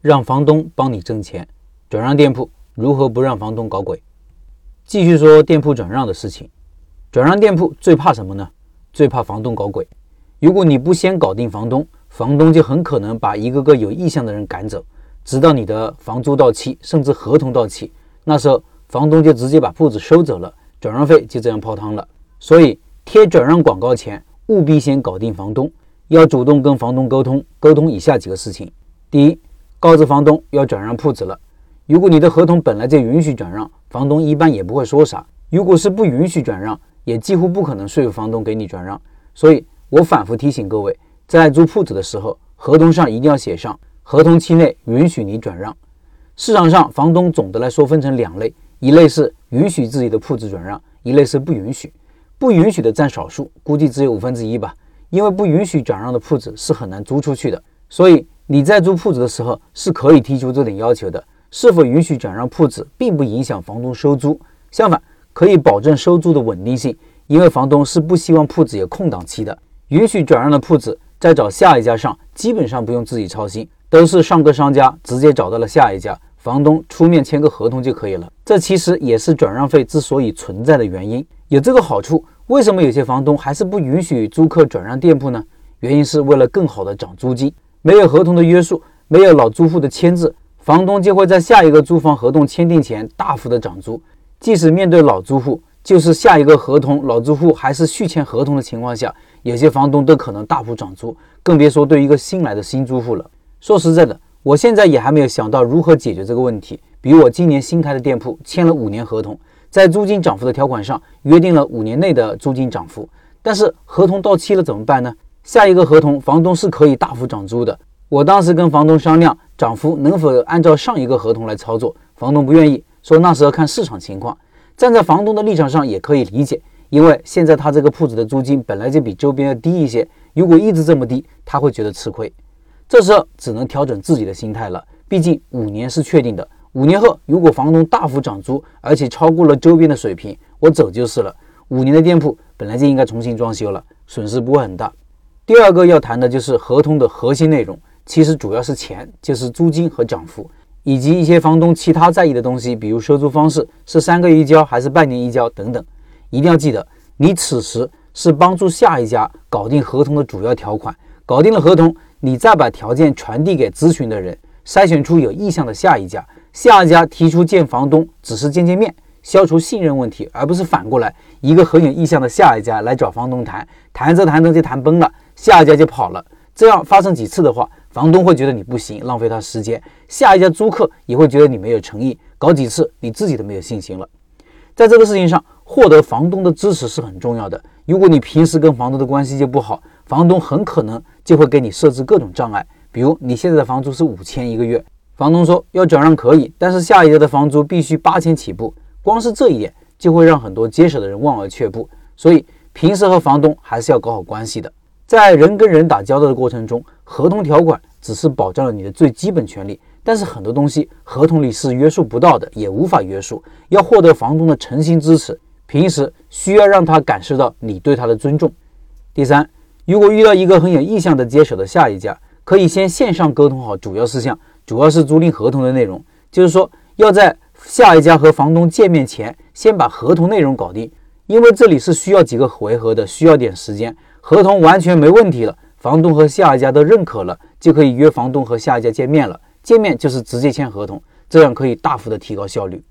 让房东帮你挣钱，转让店铺如何不让房东搞鬼？继续说店铺转让的事情。转让店铺最怕什么呢？最怕房东搞鬼。如果你不先搞定房东，房东就很可能把一个个有意向的人赶走，直到你的房租到期，甚至合同到期，那时候房东就直接把铺子收走了，转让费就这样泡汤了。所以贴转让广告前，务必先搞定房东，要主动跟房东沟通，沟通以下几个事情：第一，告知房东要转让铺子了。如果你的合同本来就允许转让，房东一般也不会说啥。如果是不允许转让，也几乎不可能说服房东给你转让。所以我反复提醒各位，在租铺子的时候，合同上一定要写上合同期内允许你转让。市场上房东总的来说分成两类，一类是允许自己的铺子转让，一类是不允许。不允许的占少数，估计只有五分之一吧。因为不允许转让的铺子是很难租出去的，所以。你在租铺子的时候是可以提出这点要求的。是否允许转让铺子，并不影响房东收租，相反，可以保证收租的稳定性。因为房东是不希望铺子有空档期的。允许转让的铺子，再找下一家上，基本上不用自己操心，都是上个商家直接找到了下一家，房东出面签个合同就可以了。这其实也是转让费之所以存在的原因。有这个好处，为什么有些房东还是不允许租客转让店铺呢？原因是为了更好的涨租金。没有合同的约束，没有老租户的签字，房东就会在下一个租房合同签订前大幅的涨租。即使面对老租户，就是下一个合同老租户还是续签合同的情况下，有些房东都可能大幅涨租，更别说对一个新来的新租户了。说实在的，我现在也还没有想到如何解决这个问题。比如我今年新开的店铺签了五年合同，在租金涨幅的条款上约定了五年内的租金涨幅，但是合同到期了怎么办呢？下一个合同，房东是可以大幅涨租的。我当时跟房东商量，涨幅能否按照上一个合同来操作，房东不愿意，说那时候看市场情况。站在房东的立场上也可以理解，因为现在他这个铺子的租金本来就比周边要低一些，如果一直这么低，他会觉得吃亏。这时候只能调整自己的心态了，毕竟五年是确定的，五年后如果房东大幅涨租，而且超过了周边的水平，我走就是了。五年的店铺本来就应该重新装修了，损失不会很大。第二个要谈的就是合同的核心内容，其实主要是钱，就是租金和涨幅，以及一些房东其他在意的东西，比如收租方式是三个月一交还是半年一交等等。一定要记得，你此时是帮助下一家搞定合同的主要条款，搞定了合同，你再把条件传递给咨询的人，筛选出有意向的下一家，下一家提出见房东，只是见见面。消除信任问题，而不是反过来，一个很有意向的下一家来找房东谈，谈着谈着就谈崩了，下一家就跑了。这样发生几次的话，房东会觉得你不行，浪费他时间；下一家租客也会觉得你没有诚意，搞几次你自己都没有信心了。在这个事情上，获得房东的支持是很重要的。如果你平时跟房东的关系就不好，房东很可能就会给你设置各种障碍，比如你现在的房租是五千一个月，房东说要转让可以，但是下一家的房租必须八千起步。光是这一点就会让很多接手的人望而却步，所以平时和房东还是要搞好关系的。在人跟人打交道的过程中，合同条款只是保障了你的最基本权利，但是很多东西合同里是约束不到的，也无法约束。要获得房东的诚心支持，平时需要让他感受到你对他的尊重。第三，如果遇到一个很有意向的接手的下一家，可以先线上沟通好主要事项，主要是租赁合同的内容，就是说要在。下一家和房东见面前，先把合同内容搞定，因为这里是需要几个回合的，需要点时间。合同完全没问题了，房东和下一家都认可了，就可以约房东和下一家见面了。见面就是直接签合同，这样可以大幅的提高效率。